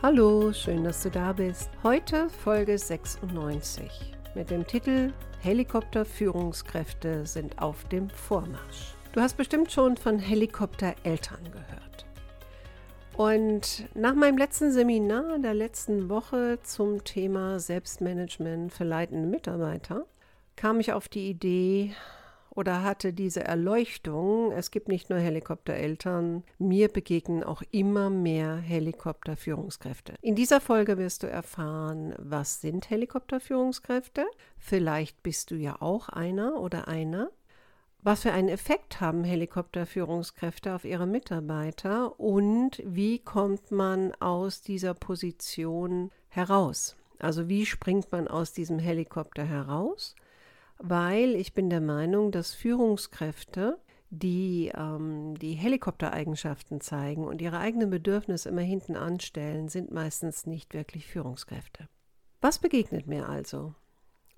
Hallo, schön, dass du da bist. Heute Folge 96 mit dem Titel Helikopterführungskräfte sind auf dem Vormarsch. Du hast bestimmt schon von Helikoptereltern gehört. Und nach meinem letzten Seminar der letzten Woche zum Thema Selbstmanagement für leitende Mitarbeiter kam ich auf die Idee, oder hatte diese Erleuchtung, es gibt nicht nur Helikoptereltern, mir begegnen auch immer mehr Helikopterführungskräfte. In dieser Folge wirst du erfahren, was sind Helikopterführungskräfte? Vielleicht bist du ja auch einer oder einer. Was für einen Effekt haben Helikopterführungskräfte auf ihre Mitarbeiter und wie kommt man aus dieser Position heraus? Also wie springt man aus diesem Helikopter heraus? Weil ich bin der Meinung, dass Führungskräfte, die ähm, die Helikoptereigenschaften zeigen und ihre eigenen Bedürfnisse immer hinten anstellen, sind meistens nicht wirklich Führungskräfte. Was begegnet mir also?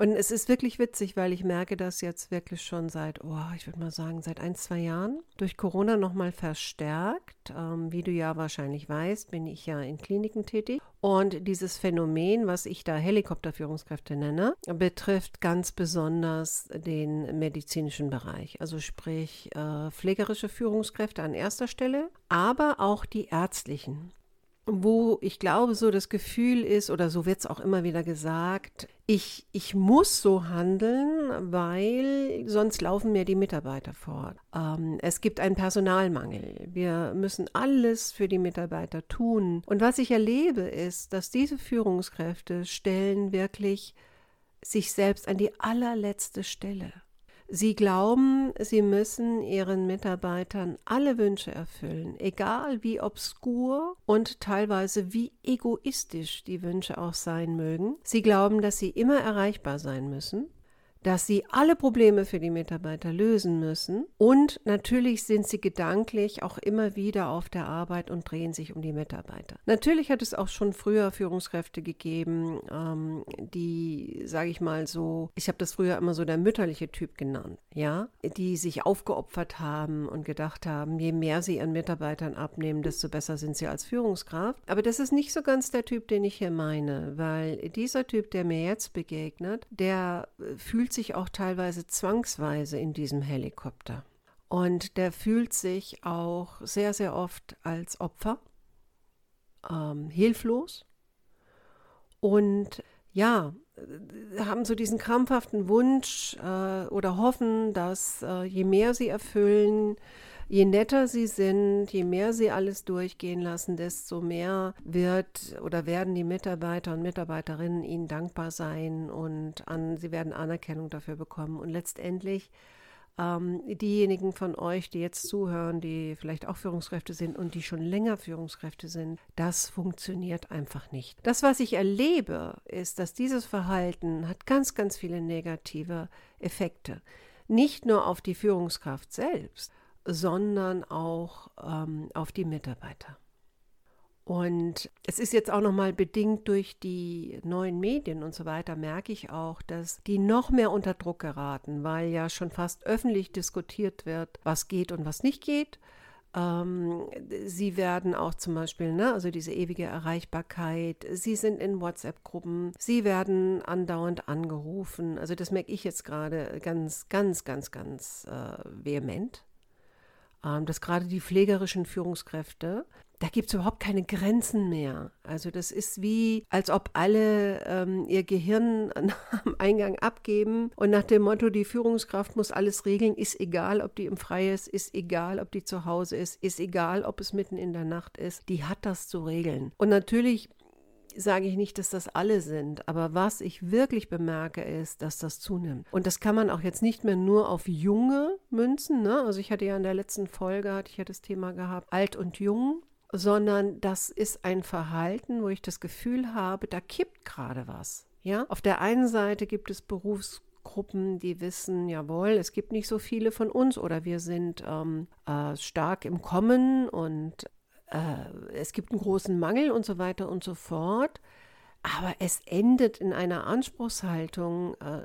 Und es ist wirklich witzig, weil ich merke das jetzt wirklich schon seit, oh, ich würde mal sagen, seit ein, zwei Jahren. Durch Corona nochmal verstärkt. Ähm, wie du ja wahrscheinlich weißt, bin ich ja in Kliniken tätig. Und dieses Phänomen, was ich da Helikopterführungskräfte nenne, betrifft ganz besonders den medizinischen Bereich. Also sprich äh, pflegerische Führungskräfte an erster Stelle, aber auch die ärztlichen wo ich glaube, so das Gefühl ist, oder so wird es auch immer wieder gesagt, ich, ich muss so handeln, weil sonst laufen mir die Mitarbeiter fort. Ähm, es gibt einen Personalmangel. Wir müssen alles für die Mitarbeiter tun. Und was ich erlebe, ist, dass diese Führungskräfte stellen wirklich sich selbst an die allerletzte Stelle. Sie glauben, sie müssen ihren Mitarbeitern alle Wünsche erfüllen, egal wie obskur und teilweise wie egoistisch die Wünsche auch sein mögen. Sie glauben, dass sie immer erreichbar sein müssen dass sie alle Probleme für die Mitarbeiter lösen müssen. Und natürlich sind sie gedanklich auch immer wieder auf der Arbeit und drehen sich um die Mitarbeiter. Natürlich hat es auch schon früher Führungskräfte gegeben, ähm, die, sage ich mal so, ich habe das früher immer so der mütterliche Typ genannt, ja, die sich aufgeopfert haben und gedacht haben, je mehr sie ihren Mitarbeitern abnehmen, desto besser sind sie als Führungskraft. Aber das ist nicht so ganz der Typ, den ich hier meine, weil dieser Typ, der mir jetzt begegnet, der äh, fühlt fühlt sich auch teilweise zwangsweise in diesem Helikopter. Und der fühlt sich auch sehr, sehr oft als Opfer, ähm, hilflos und ja, äh, haben so diesen krampfhaften Wunsch äh, oder hoffen, dass äh, je mehr sie erfüllen, je netter sie sind, je mehr sie alles durchgehen lassen, desto mehr wird oder werden die Mitarbeiter und Mitarbeiterinnen ihnen dankbar sein und an, sie werden Anerkennung dafür bekommen. Und letztendlich ähm, diejenigen von euch, die jetzt zuhören, die vielleicht auch Führungskräfte sind und die schon länger Führungskräfte sind, das funktioniert einfach nicht. Das, was ich erlebe, ist, dass dieses Verhalten hat ganz, ganz viele negative Effekte. Nicht nur auf die Führungskraft selbst, sondern auch ähm, auf die Mitarbeiter. Und es ist jetzt auch nochmal bedingt durch die neuen Medien und so weiter, merke ich auch, dass die noch mehr unter Druck geraten, weil ja schon fast öffentlich diskutiert wird, was geht und was nicht geht. Ähm, sie werden auch zum Beispiel, ne, also diese ewige Erreichbarkeit, sie sind in WhatsApp-Gruppen, sie werden andauernd angerufen. Also das merke ich jetzt gerade ganz, ganz, ganz, ganz äh, vehement dass gerade die pflegerischen Führungskräfte, da gibt es überhaupt keine Grenzen mehr. Also das ist wie, als ob alle ähm, ihr Gehirn am Eingang abgeben und nach dem Motto, die Führungskraft muss alles regeln, ist egal, ob die im Freie ist, ist egal, ob die zu Hause ist, ist egal, ob es mitten in der Nacht ist, die hat das zu regeln. Und natürlich sage ich nicht, dass das alle sind, aber was ich wirklich bemerke, ist, dass das zunimmt. Und das kann man auch jetzt nicht mehr nur auf junge Münzen, ne? also ich hatte ja in der letzten Folge, hatte ich ja das Thema gehabt, alt und jung, sondern das ist ein Verhalten, wo ich das Gefühl habe, da kippt gerade was. Ja, auf der einen Seite gibt es Berufsgruppen, die wissen, jawohl, es gibt nicht so viele von uns oder wir sind ähm, äh, stark im Kommen und äh, es gibt einen großen Mangel und so weiter und so fort. Aber es endet in einer Anspruchshaltung, äh,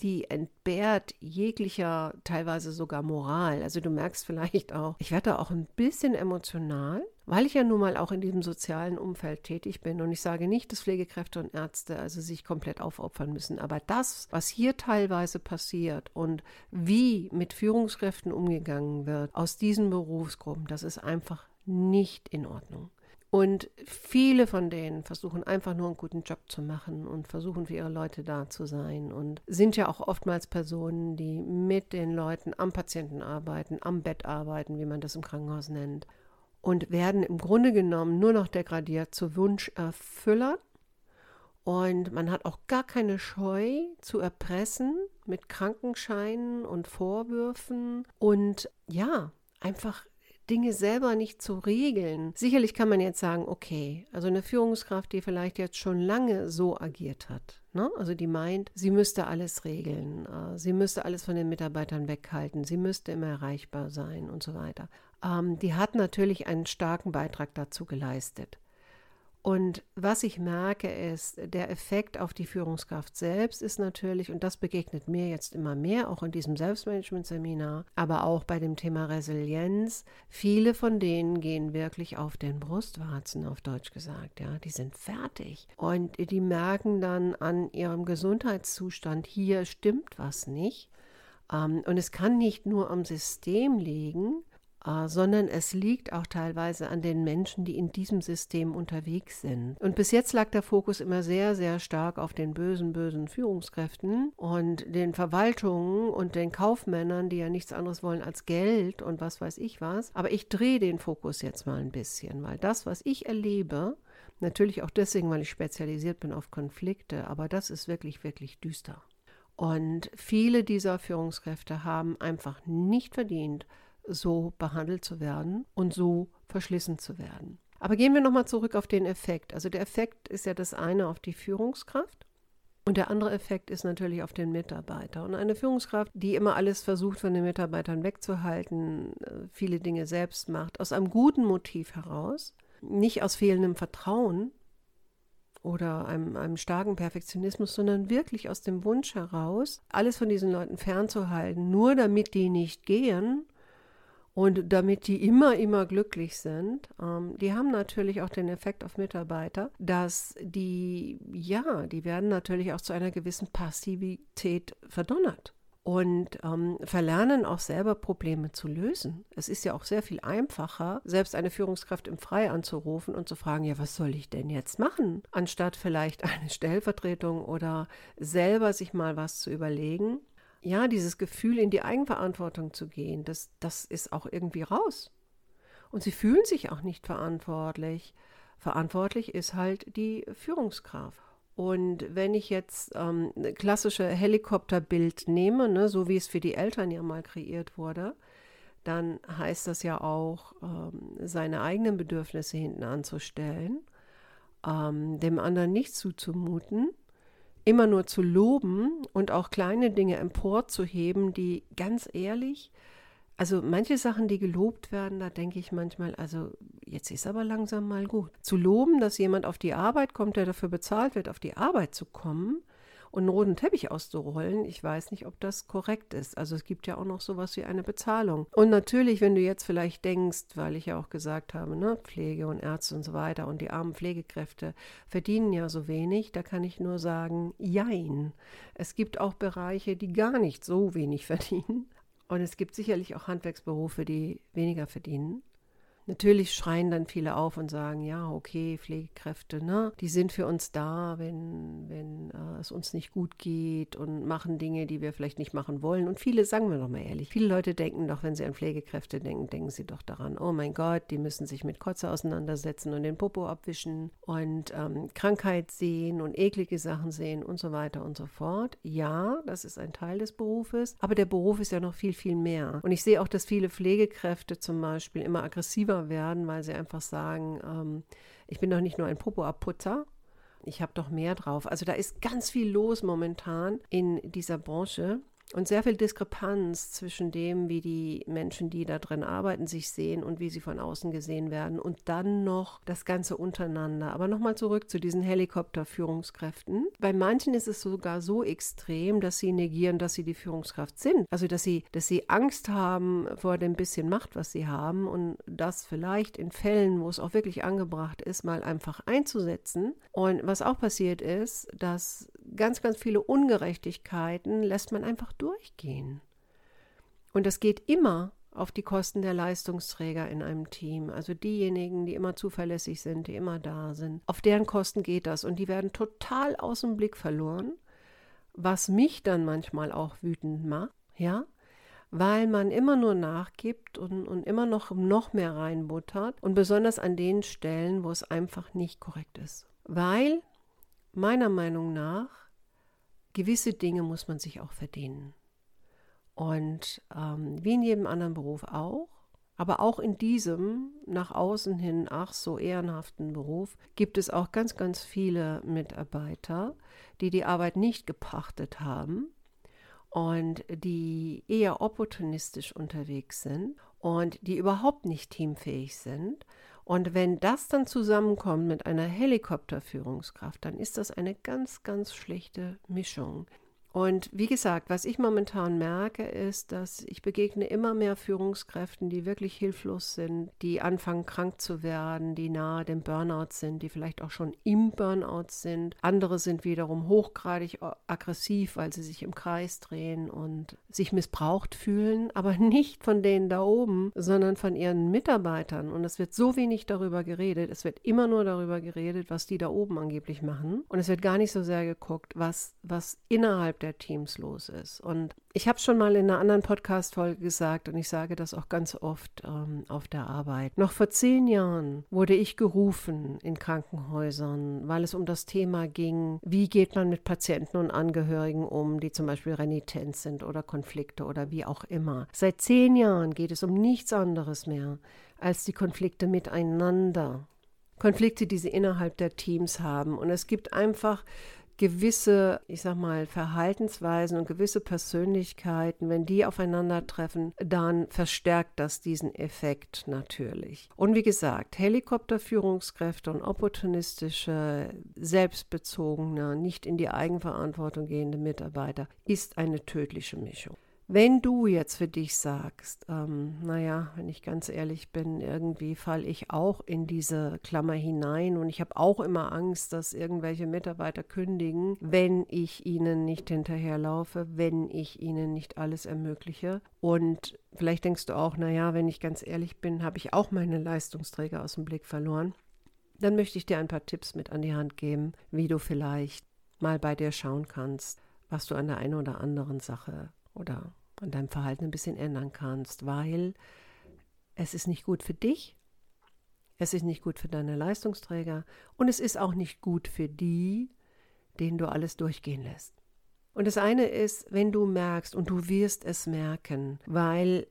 die entbehrt jeglicher, teilweise sogar Moral. Also du merkst vielleicht auch, ich werde auch ein bisschen emotional, weil ich ja nun mal auch in diesem sozialen Umfeld tätig bin. Und ich sage nicht, dass Pflegekräfte und Ärzte also sich komplett aufopfern müssen. Aber das, was hier teilweise passiert und wie mit Führungskräften umgegangen wird aus diesen Berufsgruppen, das ist einfach nicht in Ordnung. Und viele von denen versuchen einfach nur einen guten Job zu machen und versuchen für ihre Leute da zu sein und sind ja auch oftmals Personen, die mit den Leuten am Patienten arbeiten, am Bett arbeiten, wie man das im Krankenhaus nennt, und werden im Grunde genommen nur noch degradiert zu Wunscherfüllern. Und man hat auch gar keine Scheu zu erpressen mit Krankenscheinen und Vorwürfen und ja, einfach Dinge selber nicht zu regeln. Sicherlich kann man jetzt sagen, okay, also eine Führungskraft, die vielleicht jetzt schon lange so agiert hat, ne? also die meint, sie müsste alles regeln, äh, sie müsste alles von den Mitarbeitern weghalten, sie müsste immer erreichbar sein und so weiter. Ähm, die hat natürlich einen starken Beitrag dazu geleistet. Und was ich merke, ist, der Effekt auf die Führungskraft selbst ist natürlich, und das begegnet mir jetzt immer mehr, auch in diesem Selbstmanagement-Seminar, aber auch bei dem Thema Resilienz, viele von denen gehen wirklich auf den Brustwarzen, auf Deutsch gesagt, ja, die sind fertig. Und die merken dann an ihrem Gesundheitszustand, hier stimmt was nicht. Ähm, und es kann nicht nur am System liegen, sondern es liegt auch teilweise an den Menschen, die in diesem System unterwegs sind. Und bis jetzt lag der Fokus immer sehr, sehr stark auf den bösen, bösen Führungskräften und den Verwaltungen und den Kaufmännern, die ja nichts anderes wollen als Geld und was weiß ich was. Aber ich drehe den Fokus jetzt mal ein bisschen, weil das, was ich erlebe, natürlich auch deswegen, weil ich spezialisiert bin auf Konflikte, aber das ist wirklich, wirklich düster. Und viele dieser Führungskräfte haben einfach nicht verdient, so behandelt zu werden und so verschlissen zu werden. Aber gehen wir nochmal zurück auf den Effekt. Also der Effekt ist ja das eine auf die Führungskraft. Und der andere Effekt ist natürlich auf den Mitarbeiter. Und eine Führungskraft, die immer alles versucht, von den Mitarbeitern wegzuhalten, äh, viele Dinge selbst macht, aus einem guten Motiv heraus, nicht aus fehlendem Vertrauen oder einem, einem starken Perfektionismus, sondern wirklich aus dem Wunsch heraus, alles von diesen Leuten fernzuhalten, nur damit die nicht gehen und damit die immer, immer glücklich sind, ähm, die haben natürlich auch den Effekt auf Mitarbeiter, dass die, ja, die werden natürlich auch zu einer gewissen Passivität verdonnert und ähm, verlernen auch selber Probleme zu lösen. Es ist ja auch sehr viel einfacher, selbst eine Führungskraft im Frei anzurufen und zu fragen, ja, was soll ich denn jetzt machen, anstatt vielleicht eine Stellvertretung oder selber sich mal was zu überlegen ja, dieses Gefühl, in die Eigenverantwortung zu gehen, das, das ist auch irgendwie raus. Und sie fühlen sich auch nicht verantwortlich. Verantwortlich ist halt die Führungskraft. Und wenn ich jetzt ähm, klassische Helikopterbild nehme, ne, so wie es für die Eltern ja mal kreiert wurde, dann heißt das ja auch, ähm, seine eigenen Bedürfnisse hinten anzustellen, ähm, dem anderen nicht zuzumuten immer nur zu loben und auch kleine Dinge emporzuheben, die ganz ehrlich, also manche Sachen, die gelobt werden, da denke ich manchmal, also jetzt ist aber langsam mal gut. Zu loben, dass jemand auf die Arbeit kommt, der dafür bezahlt wird, auf die Arbeit zu kommen, und einen roten Teppich auszurollen, ich weiß nicht, ob das korrekt ist. Also es gibt ja auch noch sowas wie eine Bezahlung. Und natürlich, wenn du jetzt vielleicht denkst, weil ich ja auch gesagt habe, ne, Pflege und Ärzte und so weiter und die armen Pflegekräfte verdienen ja so wenig, da kann ich nur sagen, jein. Es gibt auch Bereiche, die gar nicht so wenig verdienen. Und es gibt sicherlich auch Handwerksberufe, die weniger verdienen. Natürlich schreien dann viele auf und sagen, ja, okay, Pflegekräfte, ne, die sind für uns da, wenn, wenn äh, es uns nicht gut geht und machen Dinge, die wir vielleicht nicht machen wollen. Und viele, sagen wir doch mal ehrlich, viele Leute denken doch, wenn sie an Pflegekräfte denken, denken sie doch daran, oh mein Gott, die müssen sich mit Kotze auseinandersetzen und den Popo abwischen und ähm, Krankheit sehen und eklige Sachen sehen und so weiter und so fort. Ja, das ist ein Teil des Berufes, aber der Beruf ist ja noch viel, viel mehr. Und ich sehe auch, dass viele Pflegekräfte zum Beispiel immer aggressiver werden, weil sie einfach sagen, ähm, ich bin doch nicht nur ein Popo-Abputzer ich habe doch mehr drauf. Also da ist ganz viel los momentan in dieser Branche. Und sehr viel Diskrepanz zwischen dem, wie die Menschen, die da drin arbeiten, sich sehen und wie sie von außen gesehen werden. Und dann noch das Ganze untereinander. Aber nochmal zurück zu diesen Helikopterführungskräften. Bei manchen ist es sogar so extrem, dass sie negieren, dass sie die Führungskraft sind. Also dass sie, dass sie Angst haben vor dem bisschen Macht, was sie haben und das vielleicht in Fällen, wo es auch wirklich angebracht ist, mal einfach einzusetzen. Und was auch passiert ist, dass ganz, ganz viele Ungerechtigkeiten lässt man einfach durchgehen. Und das geht immer auf die Kosten der Leistungsträger in einem Team, also diejenigen, die immer zuverlässig sind, die immer da sind. Auf deren Kosten geht das und die werden total aus dem Blick verloren, was mich dann manchmal auch wütend macht, ja, weil man immer nur nachgibt und, und immer noch, noch mehr reinbuttert und besonders an den Stellen, wo es einfach nicht korrekt ist. Weil meiner Meinung nach gewisse Dinge muss man sich auch verdienen. Und ähm, wie in jedem anderen Beruf auch, aber auch in diesem nach außen hin ach so ehrenhaften Beruf gibt es auch ganz, ganz viele Mitarbeiter, die die Arbeit nicht gepachtet haben und die eher opportunistisch unterwegs sind und die überhaupt nicht teamfähig sind und wenn das dann zusammenkommt mit einer Helikopterführungskraft, dann ist das eine ganz, ganz schlechte Mischung. Und wie gesagt, was ich momentan merke, ist, dass ich begegne immer mehr Führungskräften, die wirklich hilflos sind, die anfangen krank zu werden, die nahe dem Burnout sind, die vielleicht auch schon im Burnout sind. Andere sind wiederum hochgradig aggressiv, weil sie sich im Kreis drehen und sich missbraucht fühlen, aber nicht von denen da oben, sondern von ihren Mitarbeitern. Und es wird so wenig darüber geredet. Es wird immer nur darüber geredet, was die da oben angeblich machen. Und es wird gar nicht so sehr geguckt, was, was innerhalb der der Teams los ist. Und ich habe es schon mal in einer anderen Podcast-Folge gesagt und ich sage das auch ganz oft ähm, auf der Arbeit. Noch vor zehn Jahren wurde ich gerufen in Krankenhäusern, weil es um das Thema ging, wie geht man mit Patienten und Angehörigen um, die zum Beispiel renitent sind oder Konflikte oder wie auch immer. Seit zehn Jahren geht es um nichts anderes mehr als die Konflikte miteinander. Konflikte, die sie innerhalb der Teams haben. Und es gibt einfach gewisse, ich sag mal, Verhaltensweisen und gewisse Persönlichkeiten, wenn die aufeinandertreffen, dann verstärkt das diesen Effekt natürlich. Und wie gesagt, Helikopterführungskräfte und opportunistische, selbstbezogene, nicht in die Eigenverantwortung gehende Mitarbeiter ist eine tödliche Mischung. Wenn du jetzt für dich sagst, ähm, naja, wenn ich ganz ehrlich bin, irgendwie falle ich auch in diese Klammer hinein und ich habe auch immer Angst, dass irgendwelche Mitarbeiter kündigen, wenn ich ihnen nicht hinterherlaufe, wenn ich ihnen nicht alles ermögliche. Und vielleicht denkst du auch, naja, wenn ich ganz ehrlich bin, habe ich auch meine Leistungsträger aus dem Blick verloren. Dann möchte ich dir ein paar Tipps mit an die Hand geben, wie du vielleicht mal bei dir schauen kannst, was du an der einen oder anderen Sache oder an deinem Verhalten ein bisschen ändern kannst, weil es ist nicht gut für dich, es ist nicht gut für deine Leistungsträger und es ist auch nicht gut für die, denen du alles durchgehen lässt. Und das eine ist, wenn du merkst, und du wirst es merken, weil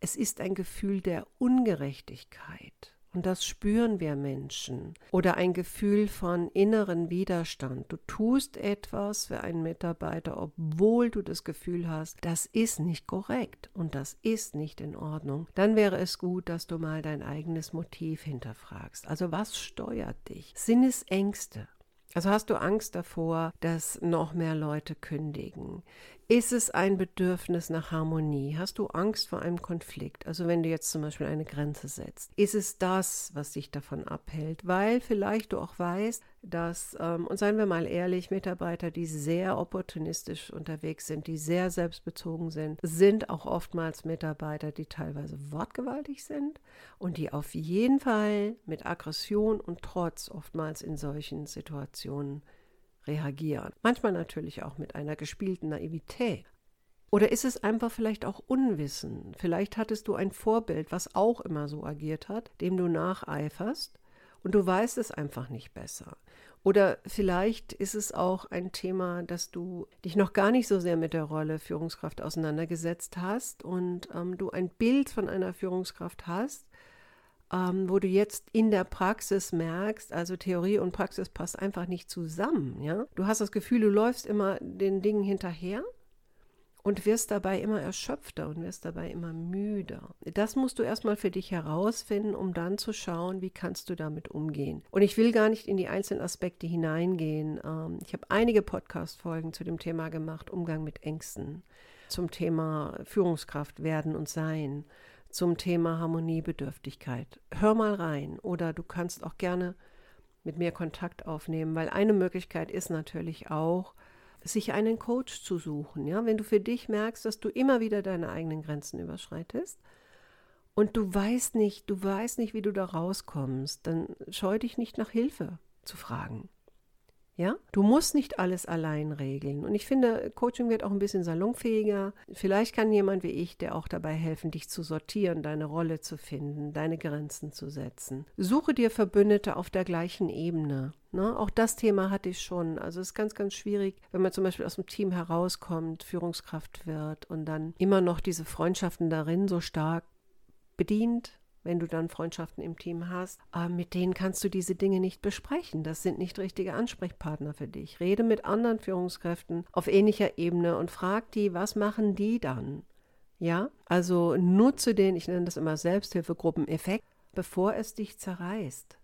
es ist ein Gefühl der Ungerechtigkeit. Und das spüren wir Menschen. Oder ein Gefühl von inneren Widerstand. Du tust etwas für einen Mitarbeiter, obwohl du das Gefühl hast, das ist nicht korrekt und das ist nicht in Ordnung. Dann wäre es gut, dass du mal dein eigenes Motiv hinterfragst. Also was steuert dich? Sinnesängste. Also hast du Angst davor, dass noch mehr Leute kündigen? Ist es ein Bedürfnis nach Harmonie? Hast du Angst vor einem Konflikt? Also wenn du jetzt zum Beispiel eine Grenze setzt, ist es das, was dich davon abhält? Weil vielleicht du auch weißt, dass, ähm, und seien wir mal ehrlich, Mitarbeiter, die sehr opportunistisch unterwegs sind, die sehr selbstbezogen sind, sind auch oftmals Mitarbeiter, die teilweise wortgewaltig sind und die auf jeden Fall mit Aggression und Trotz oftmals in solchen Situationen reagieren. Manchmal natürlich auch mit einer gespielten Naivität. Oder ist es einfach vielleicht auch Unwissen? Vielleicht hattest du ein Vorbild, was auch immer so agiert hat, dem du nacheiferst und du weißt es einfach nicht besser. Oder vielleicht ist es auch ein Thema, dass du dich noch gar nicht so sehr mit der Rolle Führungskraft auseinandergesetzt hast und ähm, du ein Bild von einer Führungskraft hast, ähm, wo du jetzt in der Praxis merkst, also Theorie und Praxis passt einfach nicht zusammen. Ja? Du hast das Gefühl, du läufst immer den Dingen hinterher und wirst dabei immer erschöpfter und wirst dabei immer müder. Das musst du erstmal für dich herausfinden, um dann zu schauen, wie kannst du damit umgehen. Und ich will gar nicht in die einzelnen Aspekte hineingehen. Ähm, ich habe einige Podcast-Folgen zu dem Thema gemacht, Umgang mit Ängsten, zum Thema Führungskraft werden und sein zum Thema Harmoniebedürftigkeit. Hör mal rein oder du kannst auch gerne mit mir Kontakt aufnehmen, weil eine Möglichkeit ist natürlich auch, sich einen Coach zu suchen. Ja, wenn du für dich merkst, dass du immer wieder deine eigenen Grenzen überschreitest und du weißt nicht, du weißt nicht, wie du da rauskommst, dann scheu dich nicht nach Hilfe zu fragen. Ja, du musst nicht alles allein regeln. Und ich finde, Coaching wird auch ein bisschen salonfähiger. Vielleicht kann jemand wie ich dir auch dabei helfen, dich zu sortieren, deine Rolle zu finden, deine Grenzen zu setzen. Suche dir Verbündete auf der gleichen Ebene. Ne? Auch das Thema hatte ich schon. Also es ist ganz, ganz schwierig, wenn man zum Beispiel aus dem Team herauskommt, Führungskraft wird und dann immer noch diese Freundschaften darin so stark bedient wenn du dann Freundschaften im Team hast, äh, mit denen kannst du diese Dinge nicht besprechen. Das sind nicht richtige Ansprechpartner für dich. Rede mit anderen Führungskräften auf ähnlicher Ebene und frag die, was machen die dann? Ja, also nutze den, ich nenne das immer Selbsthilfegruppen-Effekt, bevor es dich zerreißt.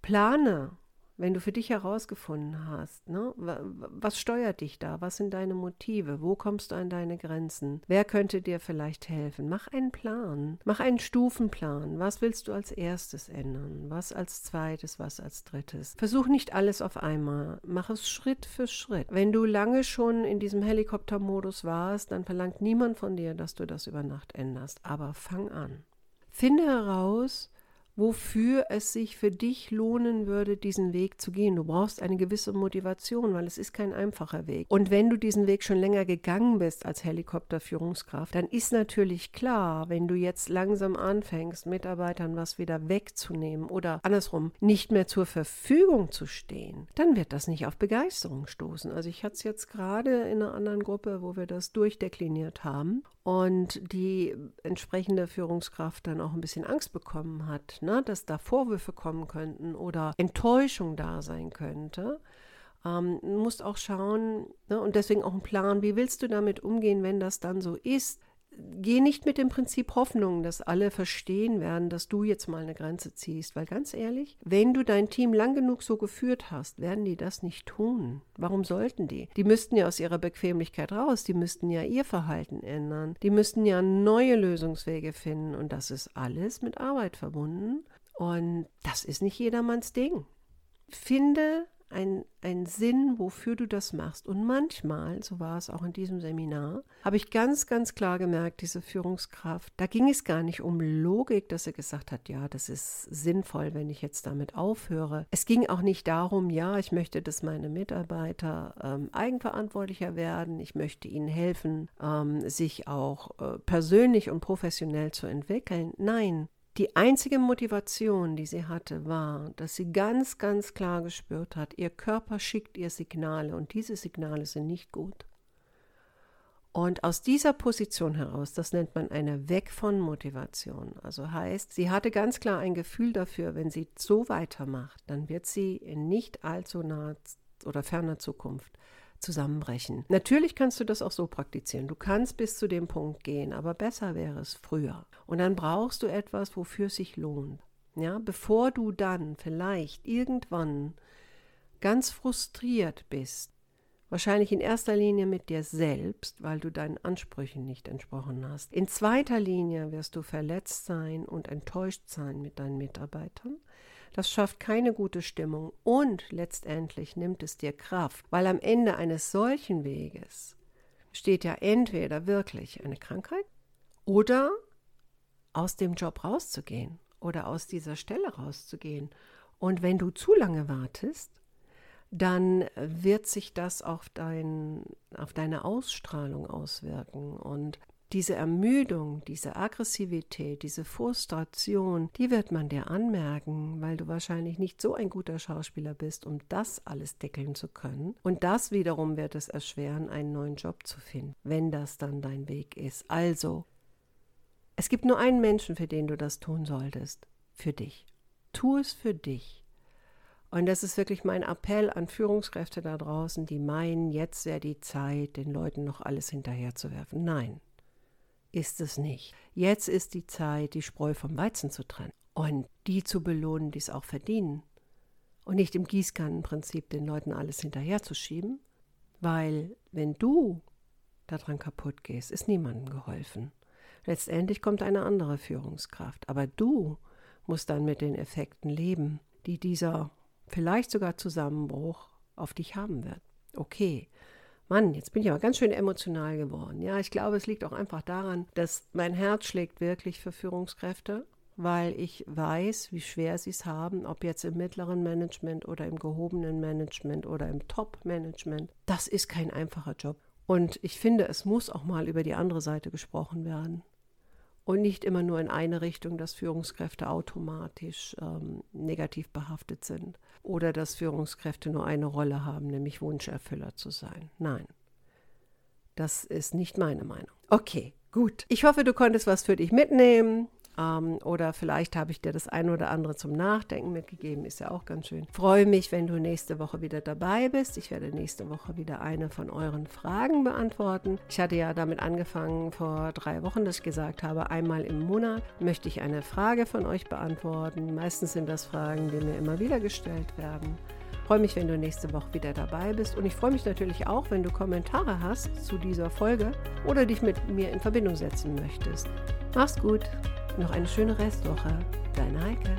Plane wenn du für dich herausgefunden hast, ne, was steuert dich da? Was sind deine Motive? Wo kommst du an deine Grenzen? Wer könnte dir vielleicht helfen? Mach einen Plan. Mach einen Stufenplan. Was willst du als erstes ändern? Was als zweites? Was als drittes? Versuch nicht alles auf einmal. Mach es Schritt für Schritt. Wenn du lange schon in diesem Helikoptermodus warst, dann verlangt niemand von dir, dass du das über Nacht änderst. Aber fang an. Finde heraus, wofür es sich für dich lohnen würde, diesen Weg zu gehen. Du brauchst eine gewisse Motivation, weil es ist kein einfacher Weg. Und wenn du diesen Weg schon länger gegangen bist als Helikopterführungskraft, dann ist natürlich klar, wenn du jetzt langsam anfängst, Mitarbeitern was wieder wegzunehmen oder andersrum nicht mehr zur Verfügung zu stehen, dann wird das nicht auf Begeisterung stoßen. Also ich hatte es jetzt gerade in einer anderen Gruppe, wo wir das durchdekliniert haben und die entsprechende Führungskraft dann auch ein bisschen Angst bekommen hat, ne, dass da Vorwürfe kommen könnten oder Enttäuschung da sein könnte. Ähm, du musst auch schauen ne, und deswegen auch einen Plan, wie willst du damit umgehen, wenn das dann so ist, geh nicht mit dem Prinzip Hoffnung, dass alle verstehen werden, dass du jetzt mal eine Grenze ziehst. Weil ganz ehrlich, wenn du dein Team lang genug so geführt hast, werden die das nicht tun. Warum sollten die? Die müssten ja aus ihrer Bequemlichkeit raus, die müssten ja ihr Verhalten ändern, die müssten ja neue Lösungswege finden und das ist alles mit Arbeit verbunden. Und das ist nicht jedermanns Ding. Finde ein, ein Sinn, wofür du das machst. Und manchmal, so war es auch in diesem Seminar, habe ich ganz, ganz klar gemerkt, diese Führungskraft, da ging es gar nicht um Logik, dass er gesagt hat, ja, das ist sinnvoll, wenn ich jetzt damit aufhöre. Es ging auch nicht darum, ja, ich möchte, dass meine Mitarbeiter ähm, eigenverantwortlicher werden, ich möchte ihnen helfen, ähm, sich auch äh, persönlich und professionell zu entwickeln. Nein, die einzige Motivation, die sie hatte, war, dass sie ganz, ganz klar gespürt hat, ihr Körper schickt ihr Signale und diese Signale sind nicht gut. Und aus dieser Position heraus, das nennt man eine Weg von Motivation. Also heißt, sie hatte ganz klar ein Gefühl dafür, wenn sie so weitermacht, dann wird sie in nicht allzu naher oder ferner Zukunft zusammenbrechen. Natürlich kannst du das auch so praktizieren. Du kannst bis zu dem Punkt gehen, aber besser wäre es früher. Und dann brauchst du etwas, wofür es sich lohnt. Ja, bevor du dann vielleicht irgendwann ganz frustriert bist, wahrscheinlich in erster Linie mit dir selbst, weil du deinen Ansprüchen nicht entsprochen hast. In zweiter Linie wirst du verletzt sein und enttäuscht sein mit deinen Mitarbeitern. Das schafft keine gute Stimmung und letztendlich nimmt es dir Kraft, weil am Ende eines solchen Weges steht ja entweder wirklich eine Krankheit oder aus dem Job rauszugehen oder aus dieser Stelle rauszugehen. Und wenn du zu lange wartest, dann wird sich das auf, dein, auf deine Ausstrahlung auswirken. Und diese Ermüdung, diese Aggressivität, diese Frustration, die wird man dir anmerken, weil du wahrscheinlich nicht so ein guter Schauspieler bist, um das alles deckeln zu können. Und das wiederum wird es erschweren, einen neuen Job zu finden, wenn das dann dein Weg ist. Also, es gibt nur einen Menschen, für den du das tun solltest. für dich. Tu es für dich. Und das ist wirklich mein Appell an Führungskräfte da draußen, die meinen, jetzt wäre die Zeit, den Leuten noch alles hinterherzuwerfen. Nein, ist es nicht. Jetzt ist die Zeit, die Spreu vom Weizen zu trennen und die zu belohnen, die es auch verdienen. Und nicht im Gießkannenprinzip den Leuten alles hinterherzuschieben, weil wenn du daran kaputt gehst, ist niemandem geholfen. Letztendlich kommt eine andere Führungskraft, aber du musst dann mit den Effekten leben, die dieser vielleicht sogar Zusammenbruch auf dich haben wird. Okay, Mann, jetzt bin ich aber ganz schön emotional geworden. Ja, ich glaube, es liegt auch einfach daran, dass mein Herz schlägt wirklich für Führungskräfte, weil ich weiß, wie schwer sie es haben, ob jetzt im mittleren Management oder im gehobenen Management oder im Top-Management. Das ist kein einfacher Job. Und ich finde, es muss auch mal über die andere Seite gesprochen werden und nicht immer nur in eine Richtung, dass Führungskräfte automatisch ähm, negativ behaftet sind oder dass Führungskräfte nur eine Rolle haben, nämlich Wunscherfüller zu sein. Nein, das ist nicht meine Meinung. Okay, gut. Ich hoffe, du konntest was für dich mitnehmen. Ähm, oder vielleicht habe ich dir das eine oder andere zum Nachdenken mitgegeben, ist ja auch ganz schön. Freue mich, wenn du nächste Woche wieder dabei bist. Ich werde nächste Woche wieder eine von euren Fragen beantworten. Ich hatte ja damit angefangen vor drei Wochen, dass ich gesagt habe, einmal im Monat möchte ich eine Frage von euch beantworten. Meistens sind das Fragen, die mir immer wieder gestellt werden. Freue mich, wenn du nächste Woche wieder dabei bist. Und ich freue mich natürlich auch, wenn du Kommentare hast zu dieser Folge oder dich mit mir in Verbindung setzen möchtest. Mach's gut! Noch eine schöne Restwoche. Deine Heike.